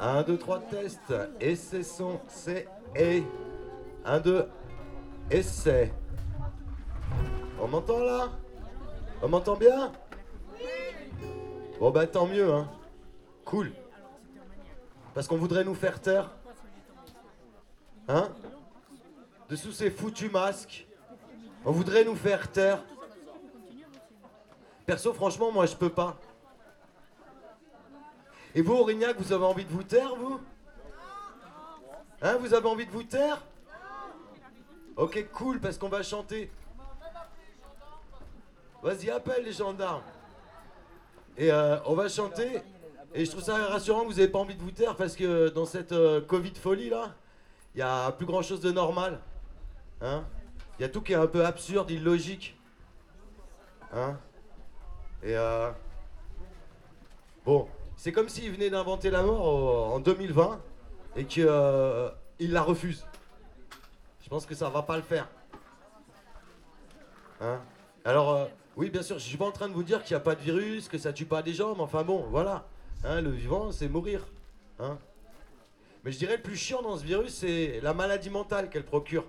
1, 2, 3, test. C'est son, c'est et. 1, 2, essai. On m'entend là? On m'entend bien? Bon bah tant mieux, hein. Cool. Parce qu'on voudrait nous faire taire. Hein? Dessous ces foutus masques. On voudrait nous faire taire. Perso, franchement, moi je peux pas. Et vous, Aurignac, vous avez envie de vous taire, vous? Hein, vous avez envie de vous taire? Ok, cool, parce qu'on va chanter. Vas-y, appelle les gendarmes. Et euh, on va chanter. Et je trouve ça rassurant que vous n'avez pas envie de vous taire parce que dans cette euh, Covid folie là, il y a plus grand chose de normal. Hein? Il y a tout qui est un peu absurde, illogique. Hein? Et euh. Bon, c'est comme s'il venait d'inventer la mort en 2020 et qu'il euh, la refuse. Je pense que ça va pas le faire. Hein? Alors, euh, oui, bien sûr, je suis pas en train de vous dire qu'il n'y a pas de virus, que ça tue pas des gens, mais enfin bon, voilà. Hein, le vivant, c'est mourir. Hein? Mais je dirais le plus chiant dans ce virus, c'est la maladie mentale qu'elle procure.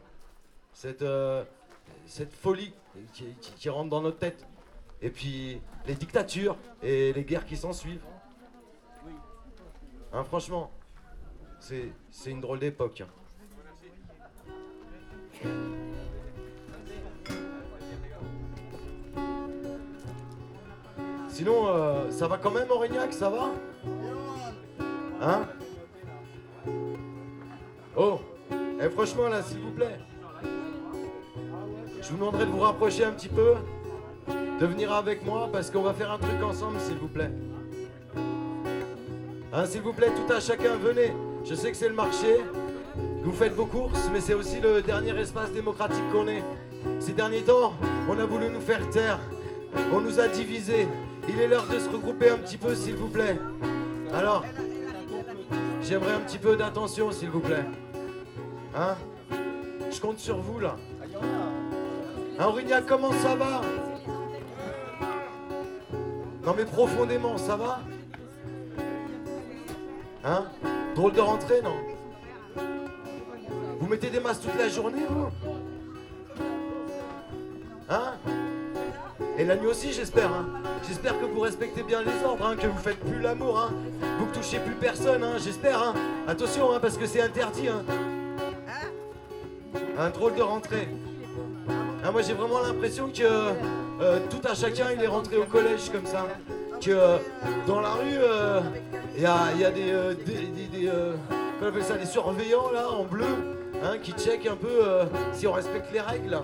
Cette, euh, folie qui, rentre dans notre tête. Et puis les dictatures et les guerres qui s'en suivent. Hein, franchement, c'est une drôle d'époque. Sinon, euh, ça va quand même, Aurignac, ça va? Hein? Oh Eh franchement, là, s'il vous plaît. Je vous demanderai de vous rapprocher un petit peu, de venir avec moi, parce qu'on va faire un truc ensemble, s'il vous plaît. Hein, s'il vous plaît, tout à chacun, venez. Je sais que c'est le marché, vous faites vos courses, mais c'est aussi le dernier espace démocratique qu'on ait. Ces derniers temps, on a voulu nous faire taire. On nous a divisés. Il est l'heure de se regrouper un petit peu, s'il vous plaît. Alors, j'aimerais un petit peu d'attention, s'il vous plaît. Hein? Je compte sur vous, là. Hein, comment ça va? Non, mais profondément, ça va? Hein Drôle de rentrée, non Vous mettez des masques toute la journée, vous Hein Et la nuit aussi, j'espère, hein J'espère que vous respectez bien les ordres, hein, que vous faites plus l'amour, hein. Vous ne touchez plus personne, hein, j'espère, hein. Attention, hein, parce que c'est interdit, hein. Un drôle de rentrée. Moi j'ai vraiment l'impression que euh, tout à chacun il est rentré au collège comme ça. Que euh, dans la rue, il euh, y, a, des, des, ça, des surveillants là en bleu hein, qui checkent un peu si on respecte les règles.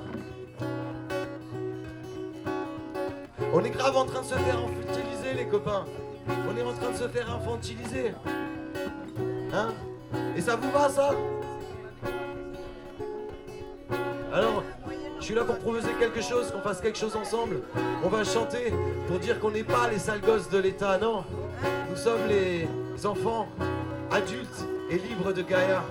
On est grave en train de se faire infantiliser, les copains. On est en train de se faire infantiliser. Hein? Et ça vous va, ça? Alors, je suis là pour proposer quelque chose, qu'on fasse quelque chose ensemble. On va chanter pour dire qu'on n'est pas les sales gosses de l'État, non. Nous sommes les enfants adultes et libres de Gaïa.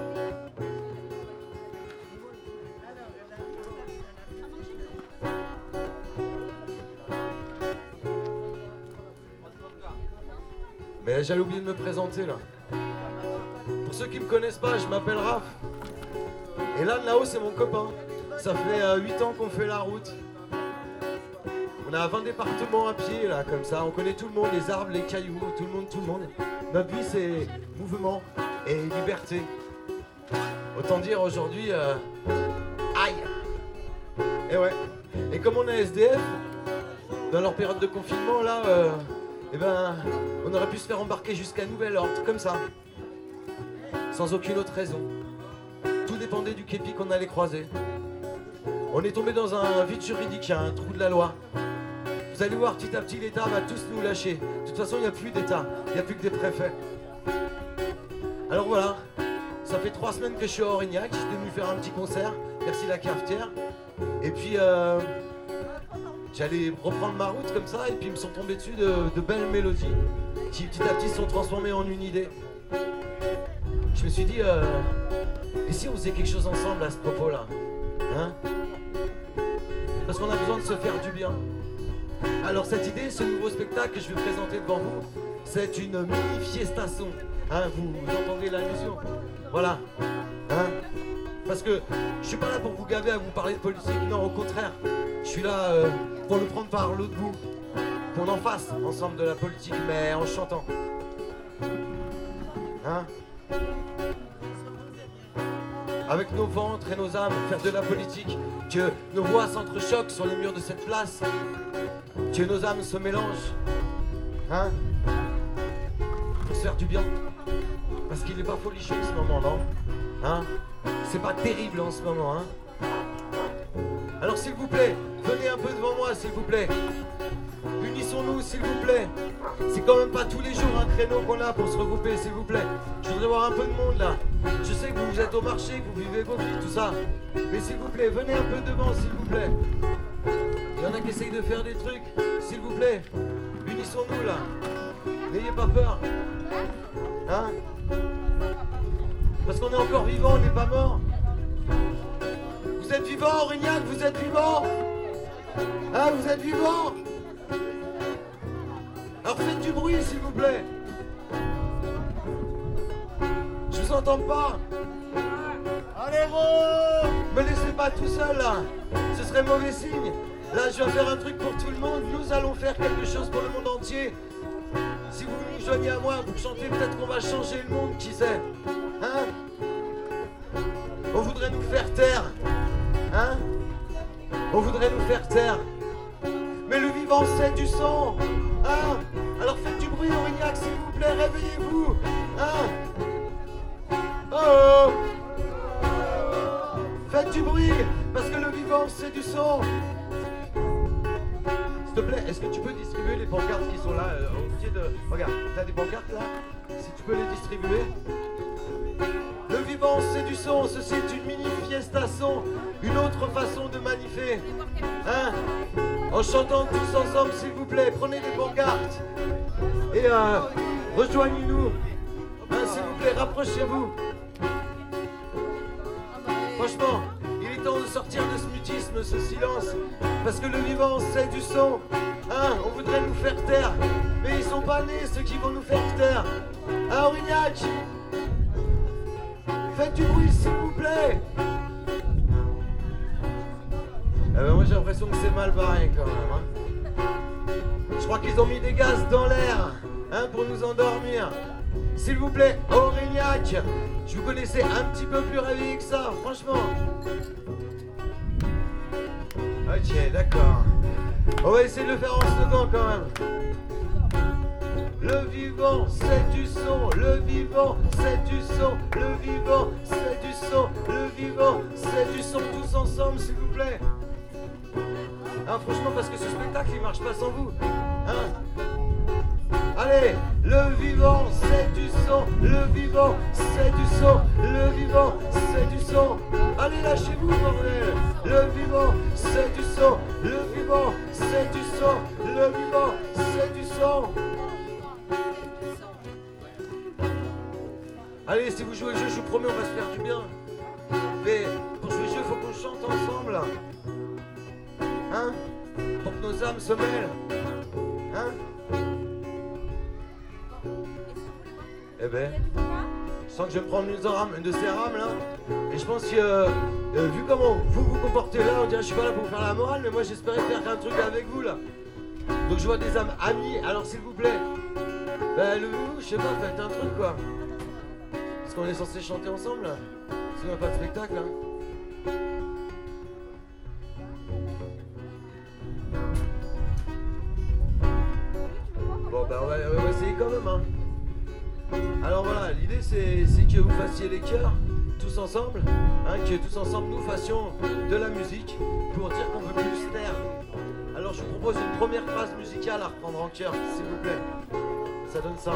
Mais j'allais oublier de me présenter là. Pour ceux qui me connaissent pas, je m'appelle Raph. Et là, là-haut, c'est mon copain. Ça fait 8 euh, ans qu'on fait la route. On a 20 départements à pied là, comme ça. On connaît tout le monde, les arbres, les cailloux, tout le monde, tout le monde. Notre vie, c'est mouvement et liberté. Autant dire aujourd'hui, euh, aïe. Et ouais. Et comme on a SDF, dans leur période de confinement là. Euh, eh ben, on aurait pu se faire embarquer jusqu'à nouvel ordre, comme ça. Sans aucune autre raison. Tout dépendait du képi qu'on allait croiser. On est tombé dans un vide juridique, un trou de la loi. Vous allez voir, petit à petit, l'État va tous nous lâcher. De toute façon, il n'y a plus d'État, il n'y a plus que des préfets. Alors voilà, ça fait trois semaines que je suis à Aurignac, j'étais venu faire un petit concert, merci la cafetière. Et puis, euh, J'allais reprendre ma route comme ça et puis ils me sont tombés dessus de, belles mélodies qui petit à petit se sont transformées en une idée. Je me suis dit, euh, et si on faisait quelque chose ensemble à ce propos-là Hein? Parce qu'on a besoin de se faire du bien. Alors cette idée, ce nouveau spectacle que je vais présenter devant vous, c'est une mini-fiesta Hein, vous, entendez l'allusion Voilà. Hein Parce que je suis pas là pour vous gaver à vous parler de politique, non, au contraire. Je suis là euh, pour le prendre par l'autre bout. Qu'on en fasse ensemble de la politique, mais en chantant. Hein avec nos ventres et nos âmes, faire de la politique, que nos voix s'entrechoquent sur les murs de cette place, que nos âmes se mélangent, hein, pour se faire du bien. Parce qu'il n'est pas folichon en ce moment, non? Hein? C'est pas terrible en ce moment, hein? Alors s'il vous plaît, venez un peu devant moi, s'il vous plaît. Unissons-nous, s'il vous plaît. C'est quand même pas tous les jours un créneau qu'on a pour se regrouper, s'il vous plaît. Je voudrais voir un peu de monde là. Je sais que vous êtes au marché, que vous vivez vos vies, tout ça. Mais s'il vous plaît, venez un peu devant, s'il vous plaît. Il y en a qui essayent de faire des trucs, s'il vous plaît. Unissons-nous là. N'ayez pas peur. Hein? Parce qu'on est encore vivant, on n'est pas mort. Vous êtes vivant, Aurignac, vous êtes vivant Hein, vous êtes vivant Alors faites du bruit, s'il vous plaît. Pas. Allez, Ro Me laissez pas tout seul là. Ce serait mauvais signe. Là, je viens faire un truc pour tout le monde. Nous allons faire quelque chose pour le monde entier. Si vous nous joignez à moi, vous chantez, peut-être qu'on va changer le monde, qui sait Hein? On voudrait nous faire taire. Hein? On voudrait nous faire taire. Mais le vivant, c'est du sang. Hein? Alors faites du bruit, Aurignac, s'il vous plaît, réveillez-vous. Hein? Oh Faites du bruit, parce que le vivant, c'est du sang. S'il te plaît, est-ce que tu peux distribuer les pancartes qui sont là euh, au pied de... Regarde, t'as des pancartes là Si tu peux les distribuer. Le vivant, c'est du son, ceci est une mini son, une autre façon de magnifier. Hein En chantant tous ensemble, s'il vous plaît, prenez des pancartes et euh, rejoignez-nous. Hein, s'il vous plaît, rapprochez-vous. Franchement, il est temps de sortir de ce mutisme, ce silence, parce que le vivant, c'est du son. Hein, on voudrait nous faire taire, mais ils sont pas nés ceux qui vont nous faire taire. Hein, Aurignac Faites du bruit, s'il vous plaît eh ben, Moi, j'ai l'impression que c'est mal barré quand même. Hein. Je crois qu'ils ont mis des gaz dans l'air hein, pour nous endormir. S'il vous plaît, Aurignac, je vous connaissais un petit peu plus réveillé que ça, franchement. Ok, d'accord. On va essayer de le faire en second quand même. Le vivant, c'est du son. Le vivant, c'est du son. Le vivant, c'est du son. Le vivant, c'est du son. Tous ensemble, s'il vous plaît. Hein, franchement, parce que ce spectacle, il marche pas sans vous. Hein Allez, le vivant, c'est du son. Le vivant, c'est du son. Le vivant, c'est du son. Allez, lâchez-vous, bordel. Le vivant, c'est du son. Le vivant, c'est du son. Le vivant, c'est du son. Allez, si vous jouez le jeu, je vous promets, on va se faire du bien. Mais pour jouer le jeu, il faut qu'on chante ensemble. Hein? Pour que nos âmes se mêlent. Je sens que je vais me prendre une, de ces rames là. Et je pense que, euh, vu comment vous vous comportez là, on dirait que je suis pas là pour faire la morale, mais moi j'espérais faire un truc avec vous là. Donc je vois des âmes amies, alors s'il vous plaît, ben le je sais pas, faites un truc quoi. Parce qu'on est censé chanter ensemble là Sinon pas de spectacle hein tous ensemble, hein, que tous ensemble nous fassions de la musique pour dire qu'on veut plus taire. Alors je vous propose une première phrase musicale à reprendre en chœur, s'il vous plaît. Ça donne ça.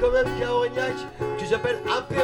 Quand même Aurignac, que j'appelle Apéro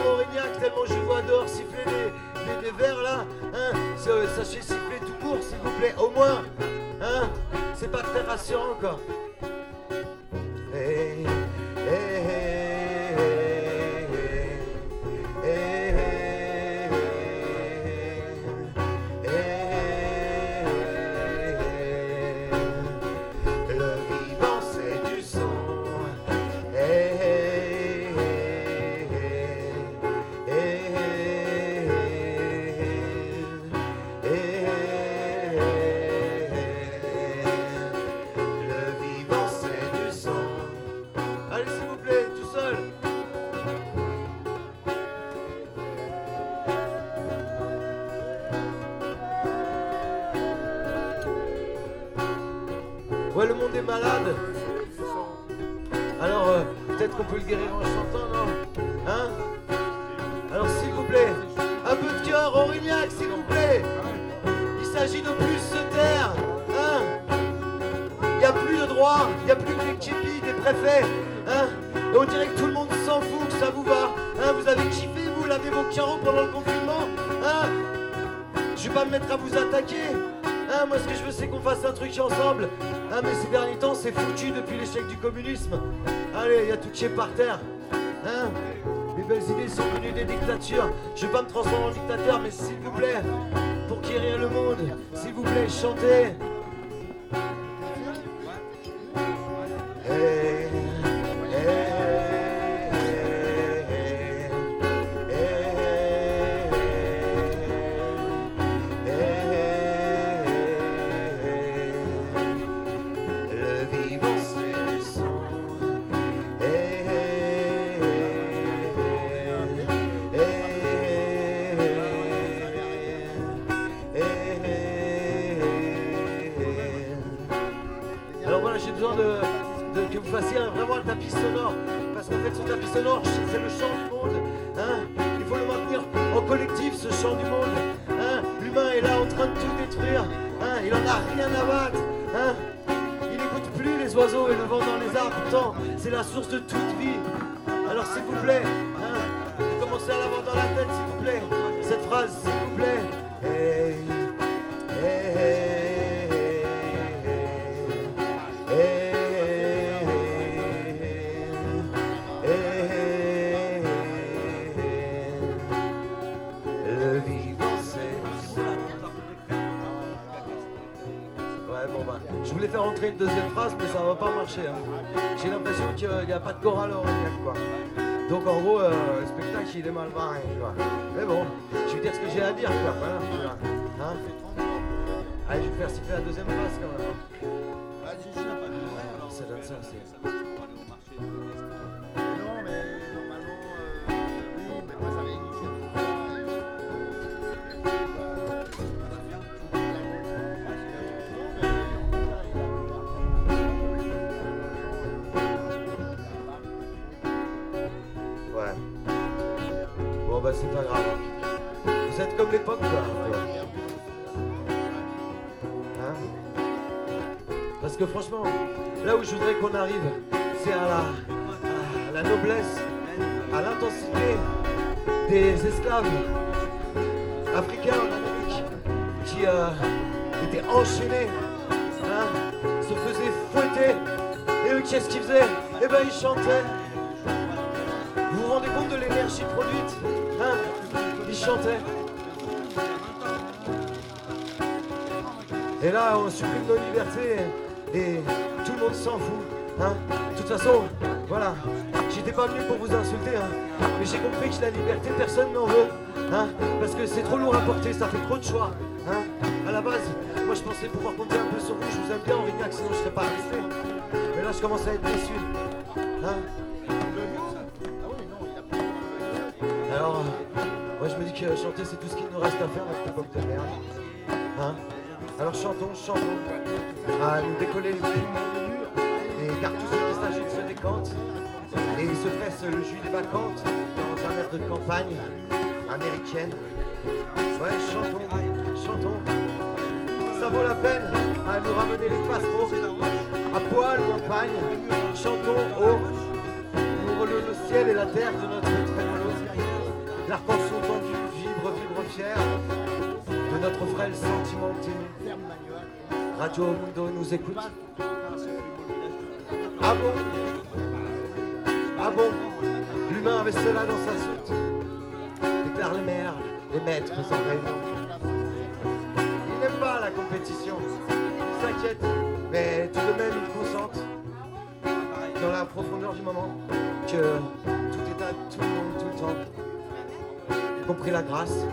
Hein, moi, ce que je veux, c'est qu'on fasse un truc ensemble. Ah, mais ces derniers temps, c'est foutu depuis l'échec du communisme. Allez, il y a tout qui est par terre. Hein Les belles idées sont venues des dictatures. Je vais pas me transformer en dictateur, mais s'il vous plaît, pour guérir le monde, s'il vous plaît, chantez. Train de tout détruire. hein. Il en a rien à battre. hein. Il n'écoute plus les oiseaux et le vent dans les arbres. Pourtant, c'est la source de toute vie. Alors s'il vous plaît, hein, commencez à l'avoir dans la tête, s'il vous plaît. Cette phrase, s'il vous plaît. Une deuxième phrase, mais ça va pas marcher. hein. J'ai l'impression qu'il n'y a pas de chorale à Aurignac, quoi. Donc en gros, euh, le spectacle il est mal barré, tu vois. Mais bon, je vais dire ce que j'ai à dire, quoi. Voilà. Hein Allez, je vais faire siffler la deuxième phrase quand même. Alors ça donne ça, c'est. Parce que franchement, là où je voudrais qu'on arrive, c'est à la, noblesse, à l'intensité des esclaves africains en Amérique qui euh, étaient enchaînés, hein, se faisaient fouetter, et eux qu'est-ce qu'il faisait Eh ben il chantait. Vous vous rendez compte de l'énergie produite Hein? Il chantait. Et là, on supprime nos libertés et tout le monde s'en fout. Hein de toute façon, voilà, j'étais pas venu pour vous insulter, hein, mais j'ai compris que la liberté, personne n'en veut. Hein, parce que c'est trop lourd à porter, ça fait trop de choix. Hein. À la base, moi je pensais pouvoir compter un peu sur vous, je vous aime bien Aurignac, sinon je serais pas resté. Mais là je commence à être déçu. Hein. Alors, moi je me dis que chanter c'est tout ce qu'il nous reste à faire dans cette époque de merde. Hein Alors chantons, chantons. À nous décoller les pieds. Les cartouches de stagiaires se décantent. Et se pressent le jus des vacantes dans un air de campagne américaine. Ouais, chantons, chantons. Ça vaut la peine à nous ramener les passereaux à poil ou en pagne. Chantons haut, nous relevons le ciel et la terre de notre trémolo. L'arc-en-son tendu vibre, vibre fier notre frêle sentiment ténu. Radio Mundo nous écoute. Ah bon? Ah bon? L'humain avait cela dans sa soute Déclare les maires, les maîtres en réunion. Il n'aime pas la compétition, il s'inquiète, mais tout de même il consente dans la profondeur du moment que tout est à tout le monde, tout le temps, y compris la grâce,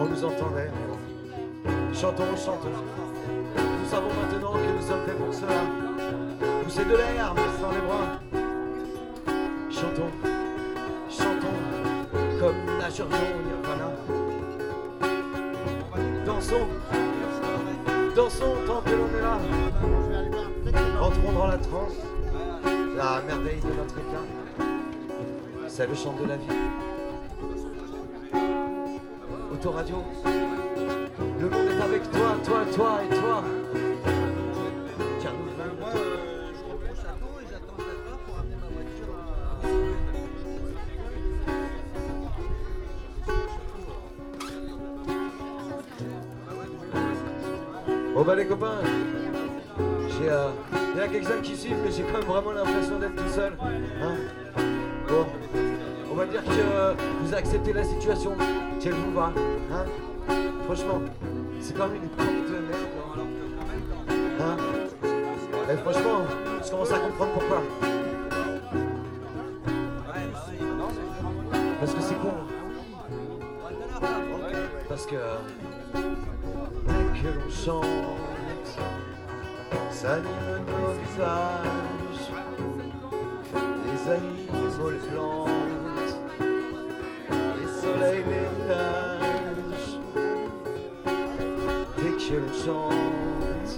on nous entendait. Chantons, chantons. Nous savons maintenant que nous sommes faits pour cela. Pousser de l'air, mais sans les bras. Chantons, chantons, comme nagerions au nirvana. Dansons, dansons tant que l'on est là. Entrons dans la transe, la merveille de notre éclat. C'est le chant de la vie. Autoradio, le monde est avec toi, toi, toi et toi. Moi, euh, je château et j'attends 4 heures pour amener ma voiture à. Bon bah les copains, j'ai euh, il y a quelques-uns qui suivent, mais j'ai quand même vraiment l'impression d'être tout seul. Hein bon, on va dire que euh, vous acceptez la situation, qu'elle vous. Hein? Franchement, c'est quand même une pompe de merde. Hein? Et franchement, je commence à comprendre pourquoi. Parce que c'est con. Parce que dès que l'on chante, ça anime nos visages, les animaux, les plantes, Que l'on chante,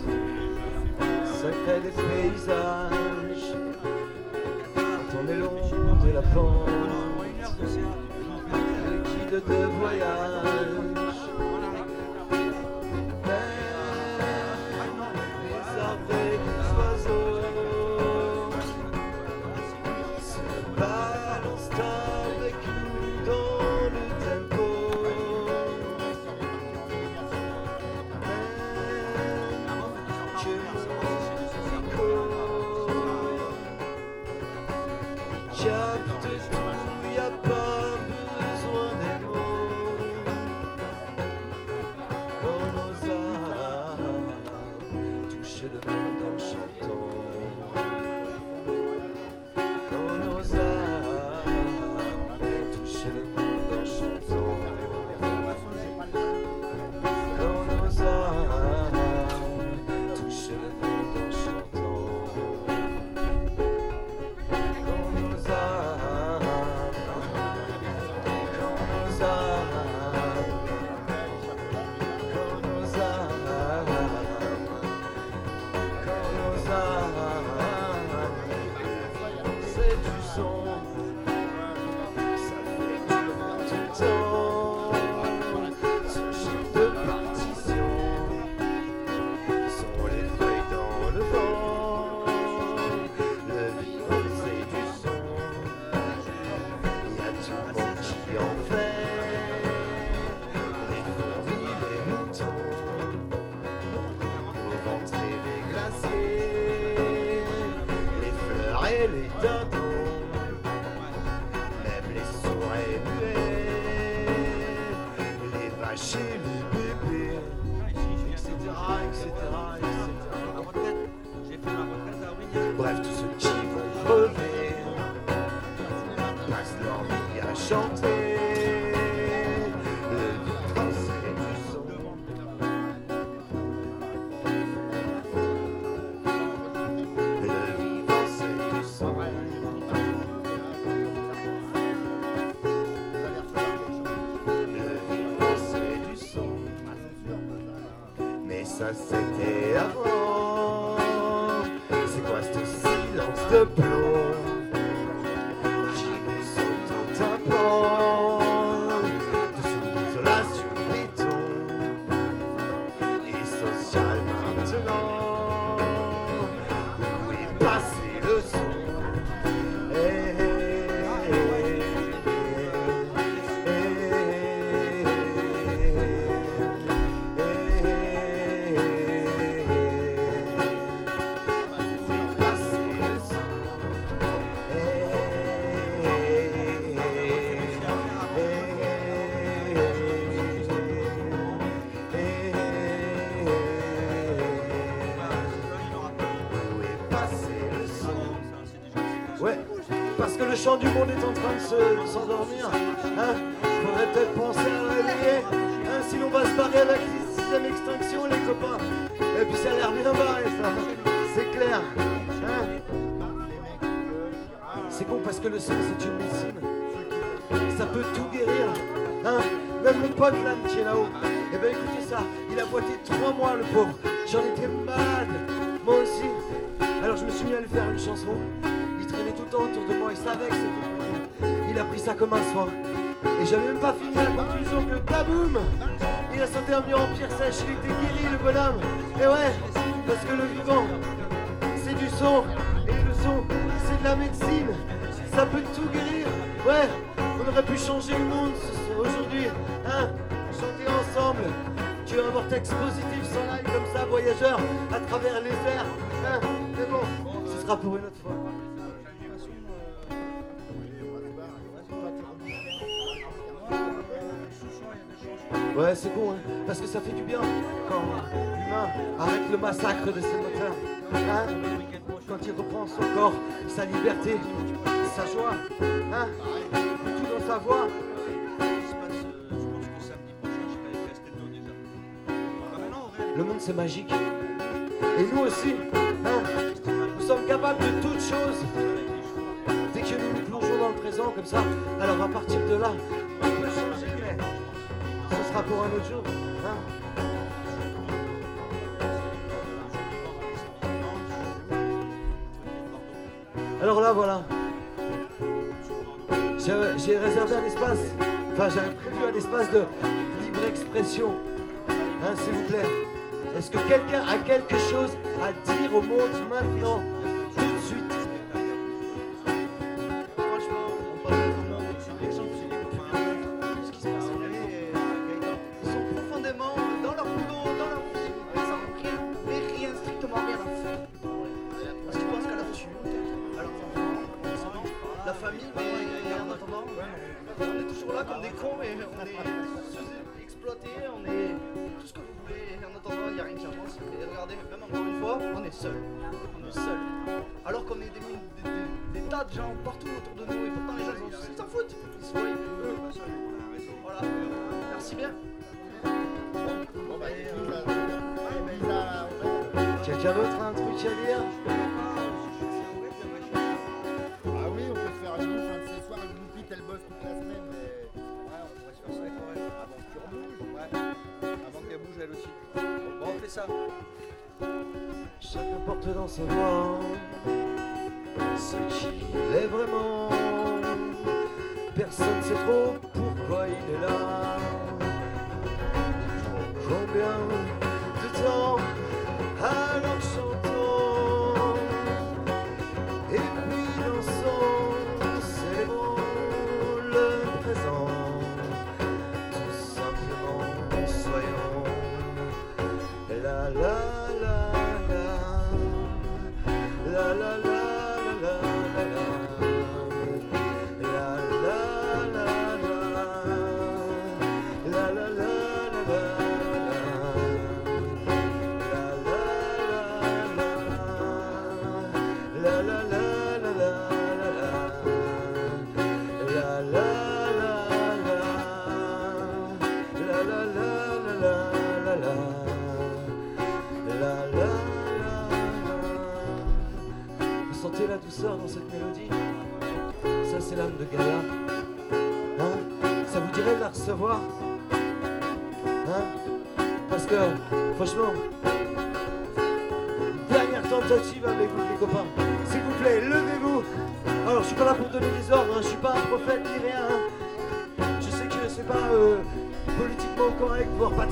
ça crée des paysages. Quand on de la pente, le guide de voyage. left. to le chant du monde est en train de se- s'endormir. Hein Faudrait peut-être penser à le réveiller. Hein sinon on va se barrer avec la sixième extinction, les copains. Et puis ça a l'air bien barré, ça. C'est clair. Hein c'est con parce que le sang, c'est une médecine. Ça peut tout guérir. Hein Même mon pote là qui est là-haut. Eh ben écoutez ça, il a boité trois mois le pauvre. J'en étais malade. Moi aussi. Alors je me suis mis à lui faire une chanson. Il a pris ça comme un soin. Et j'avais même pas fini la conclusion que baboum Il a sauté un mur en pierre sèche, il était guéri le bonhomme. Et ouais, parce que le vivant, c'est du son. Et le son, c'est de la médecine. Ça peut tout guérir. Ouais, on aurait pu changer le monde aujourd'hui. Hein Chanter ensemble. Tu as un vortex positif sans live comme ça, voyageur, à travers les airs. Hein Mais bon, ce sera pour une autre fois. Ouais, c'est con, hein, parce que ça fait du bien quand l'humain arrête le massacre de ses moteurs. Hein? Quand il reprend son corps, sa liberté, sa joie, hein? Tout dans sa voix. Le monde c'est magique. Et nous aussi, nous sommes capables de toutes choses. Dès que nous nous plongeons dans le présent comme ça, alors à partir de là, pour un autre jour. Hein alors là, voilà. J'ai j'ai réservé un espace, enfin j'avais prévu un espace de libre expression. Hein, s'il vous plaît. Est-ce que quelqu'un a quelque chose à dire au monde maintenant, Bon, bah, nous a- Quelqu'un d'autre a un truc à dire Ah oui, on peut se faire une bouffe un de ces soirs. Une bouffe, elle bosse toute la semaine. Mais... Ouais, on pourrait se faire ça avec Aurel. Avant que tu rebouges. Ouais. Avant qu'elle bouge elle aussi. Bon, on fait ça. Chacun porte dans sa voix ce qu'il est vraiment. Personne sait trop pourquoi il est là. bien de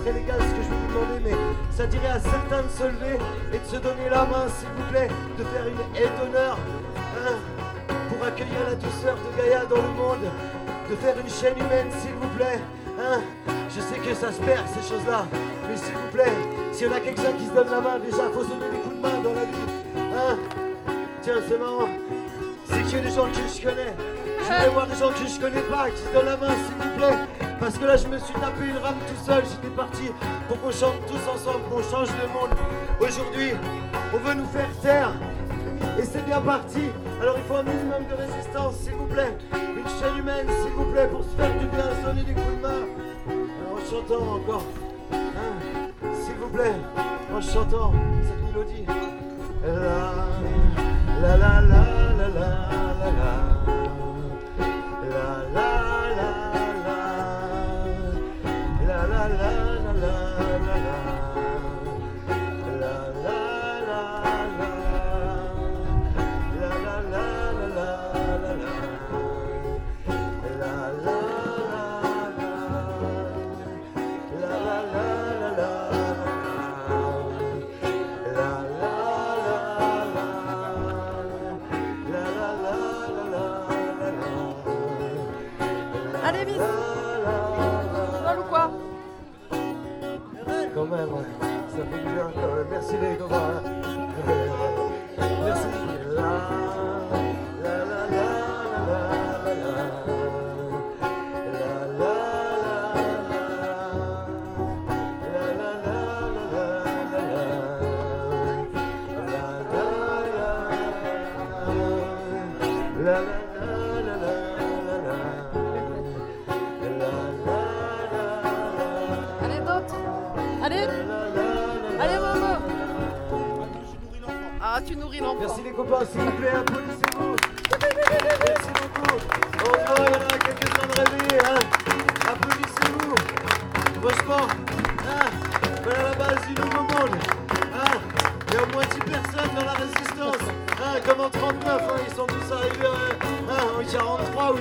très légal ce que je vais vous demander, mais ça dirait à certains de se lever et de se donner la main, s'il vous plaît, de faire une aide d'honneur hein, pour accueillir la douceur de Gaïa dans le monde, de faire une chaîne humaine, s'il vous plaît. hein. Je sais que ça se perd ces choses-là, mais s'il vous plaît, s'il y en a quelqu'un qui se donne la main, déjà faut se donner des coups de main dans la vie. Hein Tiens, c'est marrant. C'est qu'il y a des gens que je connais. Je voudrais voir des gens que je connais pas qui se donnent la main, s'il vous plaît. Parce que là, je me suis tapé une rame tout seul. J'étais parti pour qu'on chante tous ensemble, qu'on change le monde. Aujourd'hui, on veut nous faire taire. Et c'est bien parti. Alors il faut un minimum de résistance, s'il vous plaît. Une chaîne humaine, s'il vous plaît, pour se faire du bien, sonner des coups de main. En chantant encore. Hein, s'il vous plaît, en chantant cette mélodie. La la la la. La la la la. La la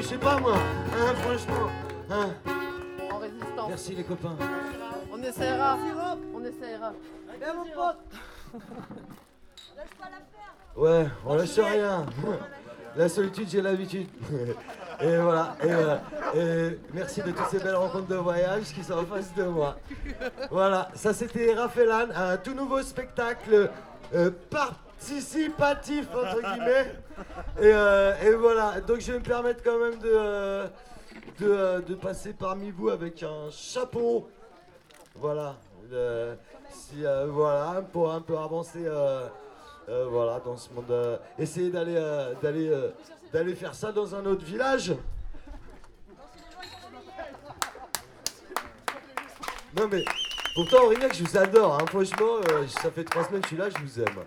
je sais pas moi. Hein, franchement. Hein. En résistance. Merci les copains. On essaiera. On essaiera. Ouais, on lâche rien. La solitude, j'ai l'habitude. Et voilà. Et, et merci de toutes ces belles rencontres de voyage qui sont en face de moi. Voilà, ça c'était Raphaëlan, un tout nouveau spectacle euh, participatif entre guillemets. Et, euh, et voilà, donc je vais me permettre quand même de, euh, euh, de passer parmi vous avec un chapeau. Voilà. voilà, pour un peu avancer. voilà, dans ce monde. essayer d'aller d'aller d'aller faire ça dans un autre village. Non mais pourtant Aurignac je vous adore, hein, franchement, ça fait trois semaines que je suis là, je vous aime.